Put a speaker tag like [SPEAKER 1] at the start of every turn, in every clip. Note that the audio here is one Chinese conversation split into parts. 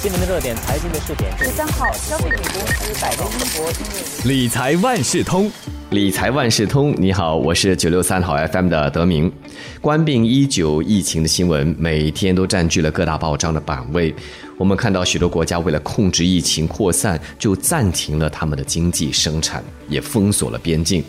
[SPEAKER 1] 新闻的热点，财经的热点。
[SPEAKER 2] 十三号，消费品公司百威英博因为
[SPEAKER 3] 理财万事通，
[SPEAKER 4] 理财万事通，你好，我是九六三好 FM 的德明。冠病一九疫情的新闻每天都占据了各大报章的版位。我们看到许多国家为了控制疫情扩散，就暂停了他们的经济生产，也封锁了边境，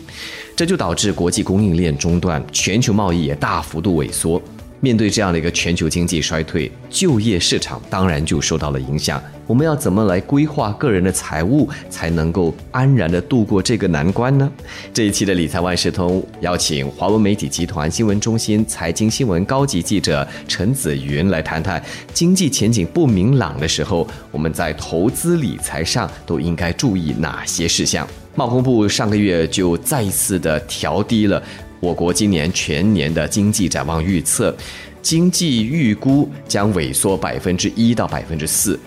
[SPEAKER 4] 这就导致国际供应链中断，全球贸易也大幅度萎缩。面对这样的一个全球经济衰退，就业市场当然就受到了影响。我们要怎么来规划个人的财务，才能够安然的度过这个难关呢？这一期的理财万事通邀请华文媒体集团新闻中心财经新闻高级记者陈子云来谈谈经济前景不明朗的时候，我们在投资理财上都应该注意哪些事项。贸工部上个月就再一次的调低了。我国今年全年的经济展望预测，经济预估将萎缩百分之一到百分之四。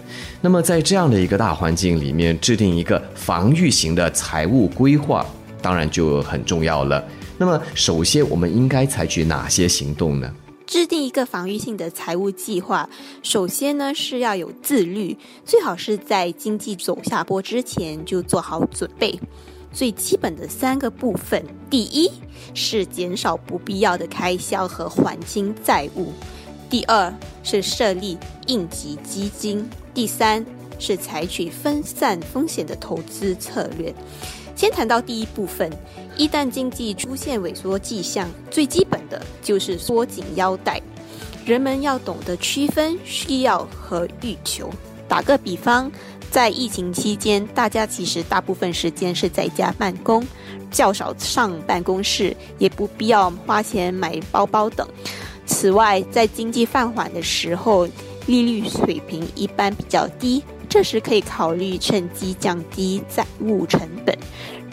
[SPEAKER 4] 那么在这样的一个大环境里面，制定一个防御型的财务规划，当然就很重要了。那么首先，我们应该采取哪些行动呢？
[SPEAKER 5] 制定一个防御性的财务计划，首先呢是要有自律，最好是在经济走下坡之前就做好准备。最基本的三个部分，第一是减少不必要的开销和还清债务；第二是设立应急基金；第三是采取分散风险的投资策略。先谈到第一部分，一旦经济出现萎缩迹象，最基本的就是缩紧腰带。人们要懂得区分需要和欲求。打个比方。在疫情期间，大家其实大部分时间是在家办公，较少上办公室，也不必要花钱买包包等。此外，在经济放缓的时候，利率水平一般比较低，这时可以考虑趁机降低债务成本。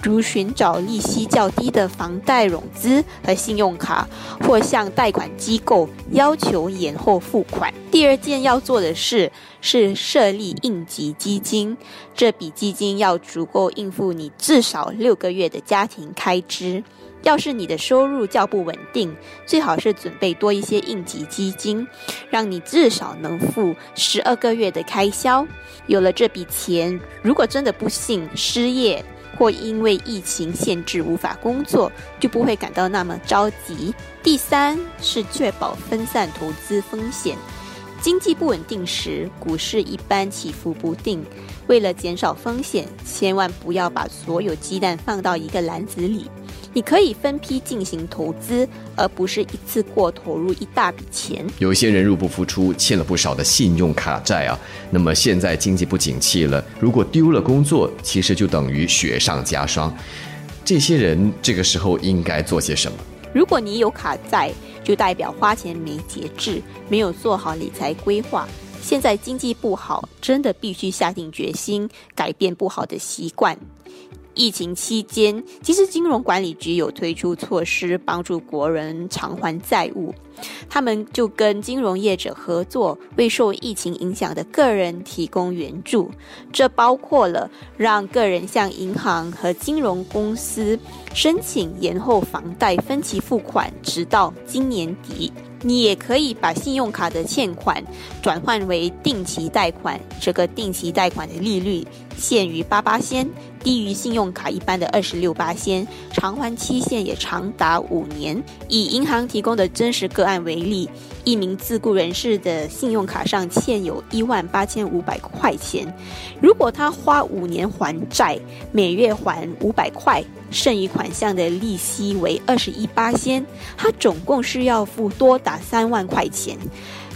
[SPEAKER 5] 如寻找利息较低的房贷融资和信用卡，或向贷款机构要求延后付款。第二件要做的事是设立应急基金，这笔基金要足够应付你至少六个月的家庭开支。要是你的收入较不稳定，最好是准备多一些应急基金，让你至少能付十二个月的开销。有了这笔钱，如果真的不幸失业，或因为疫情限制无法工作，就不会感到那么着急。第三是确保分散投资风险。经济不稳定时，股市一般起伏不定。为了减少风险，千万不要把所有鸡蛋放到一个篮子里。你可以分批进行投资，而不是一次过投入一大笔钱。
[SPEAKER 4] 有些人入不敷出，欠了不少的信用卡债啊。那么现在经济不景气了，如果丢了工作，其实就等于雪上加霜。这些人这个时候应该做些什么？
[SPEAKER 5] 如果你有卡债，就代表花钱没节制，没有做好理财规划。现在经济不好，真的必须下定决心改变不好的习惯。疫情期间，其实金融管理局有推出措施帮助国人偿还债务。他们就跟金融业者合作，为受疫情影响的个人提供援助。这包括了让个人向银行和金融公司申请延后房贷分期付款，直到今年底。你也可以把信用卡的欠款转换为定期贷款，这个定期贷款的利率限于八八仙，低于信用卡一般的二十六八仙，偿还期限也长达五年。以银行提供的真实个案为例，一名自雇人士的信用卡上欠有一万八千五百块钱，如果他花五年还债，每月还五百块。剩余款项的利息为二十一八仙，他总共是要付多达三万块钱。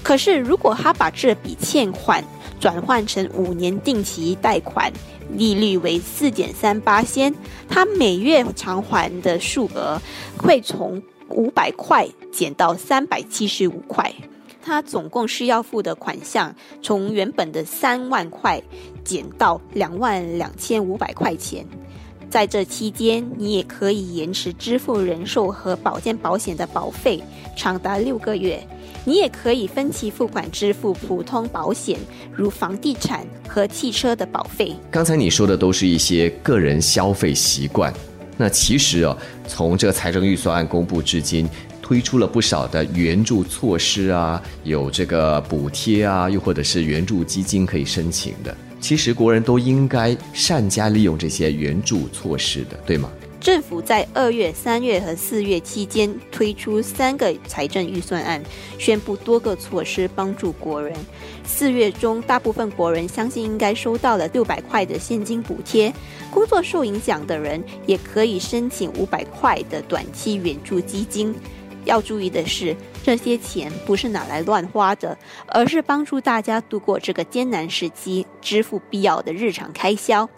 [SPEAKER 5] 可是，如果他把这笔欠款转换成五年定期贷款，利率为四点三八仙，他每月偿还的数额会从五百块减到三百七十五块。他总共需要付的款项从原本的三万块减到两万两千五百块钱。在这期间，你也可以延迟支付人寿和保健保险的保费，长达六个月。你也可以分期付款支付普通保险，如房地产和汽车的保费。
[SPEAKER 4] 刚才你说的都是一些个人消费习惯，那其实哦，从这个财政预算案公布至今。推出了不少的援助措施啊，有这个补贴啊，又或者是援助基金可以申请的。其实国人都应该善加利用这些援助措施的，对吗？
[SPEAKER 5] 政府在二月、三月和四月期间推出三个财政预算案，宣布多个措施帮助国人。四月中，大部分国人相信应该收到了六百块的现金补贴，工作受影响的人也可以申请五百块的短期援助基金。要注意的是，这些钱不是拿来乱花的，而是帮助大家度过这个艰难时期，支付必要的日常开销。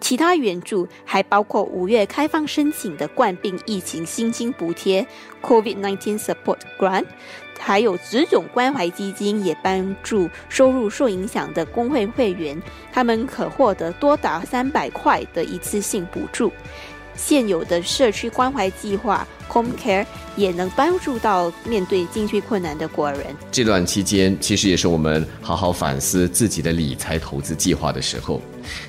[SPEAKER 5] 其他援助还包括五月开放申请的冠病疫情薪金补贴 （COVID-19 Support Grant），还有职种关怀基金也帮助收入受影响的工会会员，他们可获得多达三百块的一次性补助。现有的社区关怀计划 Home Care 也能帮助到面对经济困难的国人。
[SPEAKER 4] 这段期间，其实也是我们好好反思自己的理财投资计划的时候。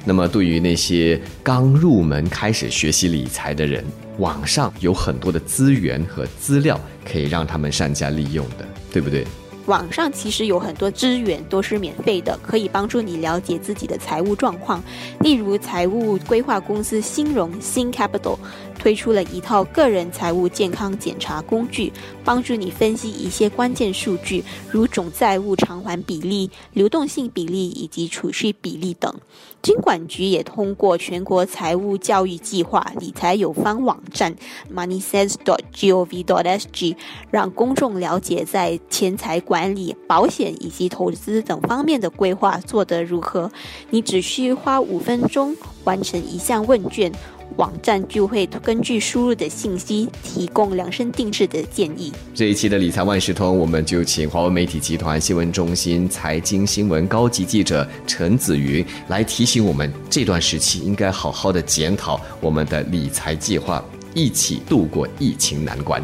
[SPEAKER 4] 那么，对于那些刚入门开始学习理财的人，网上有很多的资源和资料可以让他们善加利用的，对不对？
[SPEAKER 5] 网上其实有很多资源都是免费的，可以帮助你了解自己的财务状况。例如，财务规划公司新融新 Capital 推出了一套个人财务健康检查工具，帮助你分析一些关键数据，如总债务偿还比例、流动性比例以及储蓄比例等。金管局也通过全国财务教育计划理财有方网站 moneysense.gov.sg，让公众了解在钱财管理、保险以及投资等方面的规划做得如何。你只需花五分钟完成一项问卷。网站就会根据输入的信息提供量身定制的建议。
[SPEAKER 4] 这一期的理财万事通，我们就请华为媒体集团新闻中心财经新闻高级记者陈子云来提醒我们，这段时期应该好好的检讨我们的理财计划，一起度过疫情难关。